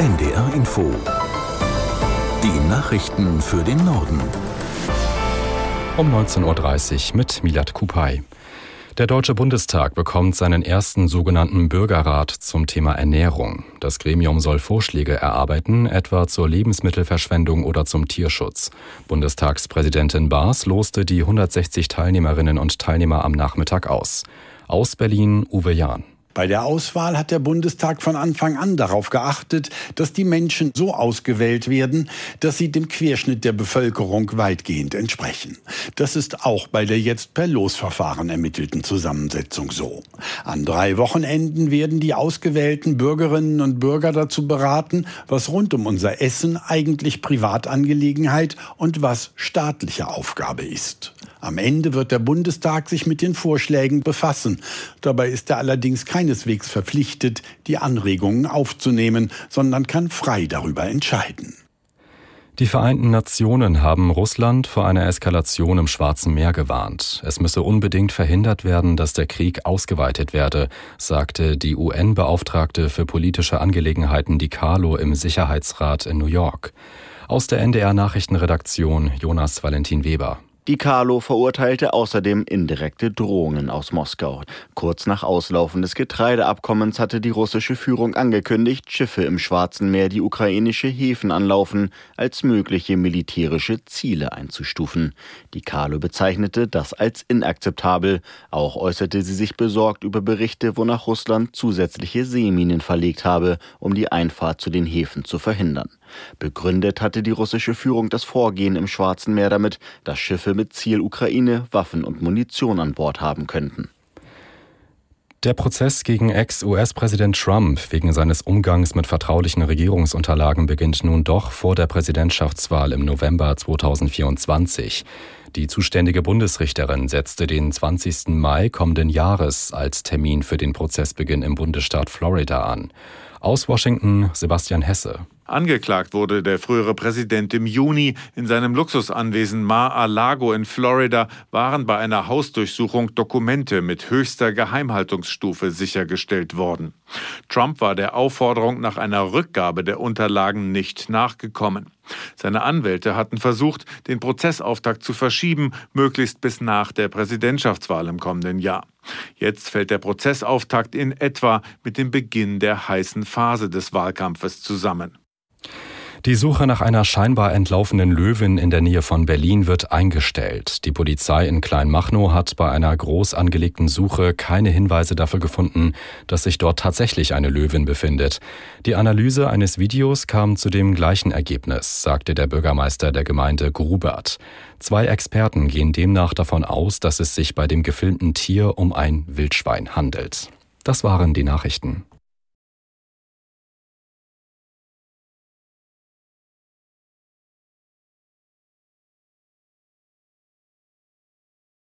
NDR Info. Die Nachrichten für den Norden. Um 19.30 Uhr mit Milat Kupay. Der Deutsche Bundestag bekommt seinen ersten sogenannten Bürgerrat zum Thema Ernährung. Das Gremium soll Vorschläge erarbeiten, etwa zur Lebensmittelverschwendung oder zum Tierschutz. Bundestagspräsidentin Baas loste die 160 Teilnehmerinnen und Teilnehmer am Nachmittag aus. Aus Berlin Uwe Jahn. Bei der Auswahl hat der Bundestag von Anfang an darauf geachtet, dass die Menschen so ausgewählt werden, dass sie dem Querschnitt der Bevölkerung weitgehend entsprechen. Das ist auch bei der jetzt per Losverfahren ermittelten Zusammensetzung so. An drei Wochenenden werden die ausgewählten Bürgerinnen und Bürger dazu beraten, was rund um unser Essen eigentlich Privatangelegenheit und was staatliche Aufgabe ist. Am Ende wird der Bundestag sich mit den Vorschlägen befassen. Dabei ist er allerdings keineswegs verpflichtet, die Anregungen aufzunehmen, sondern kann frei darüber entscheiden. Die Vereinten Nationen haben Russland vor einer Eskalation im Schwarzen Meer gewarnt. Es müsse unbedingt verhindert werden, dass der Krieg ausgeweitet werde, sagte die UN-Beauftragte für politische Angelegenheiten Di Carlo im Sicherheitsrat in New York. Aus der NDR Nachrichtenredaktion Jonas Valentin Weber. Die Carlo verurteilte außerdem indirekte Drohungen aus Moskau. Kurz nach Auslaufen des Getreideabkommens hatte die russische Führung angekündigt, Schiffe im Schwarzen Meer die ukrainische Häfen anlaufen, als mögliche militärische Ziele einzustufen. Die Carlo bezeichnete das als inakzeptabel. Auch äußerte sie sich besorgt über Berichte, wonach Russland zusätzliche Seeminen verlegt habe, um die Einfahrt zu den Häfen zu verhindern. Begründet hatte die russische Führung das Vorgehen im Schwarzen Meer damit, dass Schiffe mit Ziel Ukraine Waffen und Munition an Bord haben könnten. Der Prozess gegen Ex-US-Präsident Trump wegen seines Umgangs mit vertraulichen Regierungsunterlagen beginnt nun doch vor der Präsidentschaftswahl im November 2024. Die zuständige Bundesrichterin setzte den 20. Mai kommenden Jahres als Termin für den Prozessbeginn im Bundesstaat Florida an. Aus Washington Sebastian Hesse. Angeklagt wurde der frühere Präsident im Juni. In seinem Luxusanwesen Mar-a-Lago in Florida waren bei einer Hausdurchsuchung Dokumente mit höchster Geheimhaltungsstufe sichergestellt worden. Trump war der Aufforderung nach einer Rückgabe der Unterlagen nicht nachgekommen. Seine Anwälte hatten versucht, den Prozessauftakt zu verschieben, möglichst bis nach der Präsidentschaftswahl im kommenden Jahr. Jetzt fällt der Prozessauftakt in etwa mit dem Beginn der heißen Phase des Wahlkampfes zusammen. Die Suche nach einer scheinbar entlaufenen Löwin in der Nähe von Berlin wird eingestellt. Die Polizei in Kleinmachnow hat bei einer groß angelegten Suche keine Hinweise dafür gefunden, dass sich dort tatsächlich eine Löwin befindet. Die Analyse eines Videos kam zu dem gleichen Ergebnis, sagte der Bürgermeister der Gemeinde Grubert. Zwei Experten gehen demnach davon aus, dass es sich bei dem gefilmten Tier um ein Wildschwein handelt. Das waren die Nachrichten.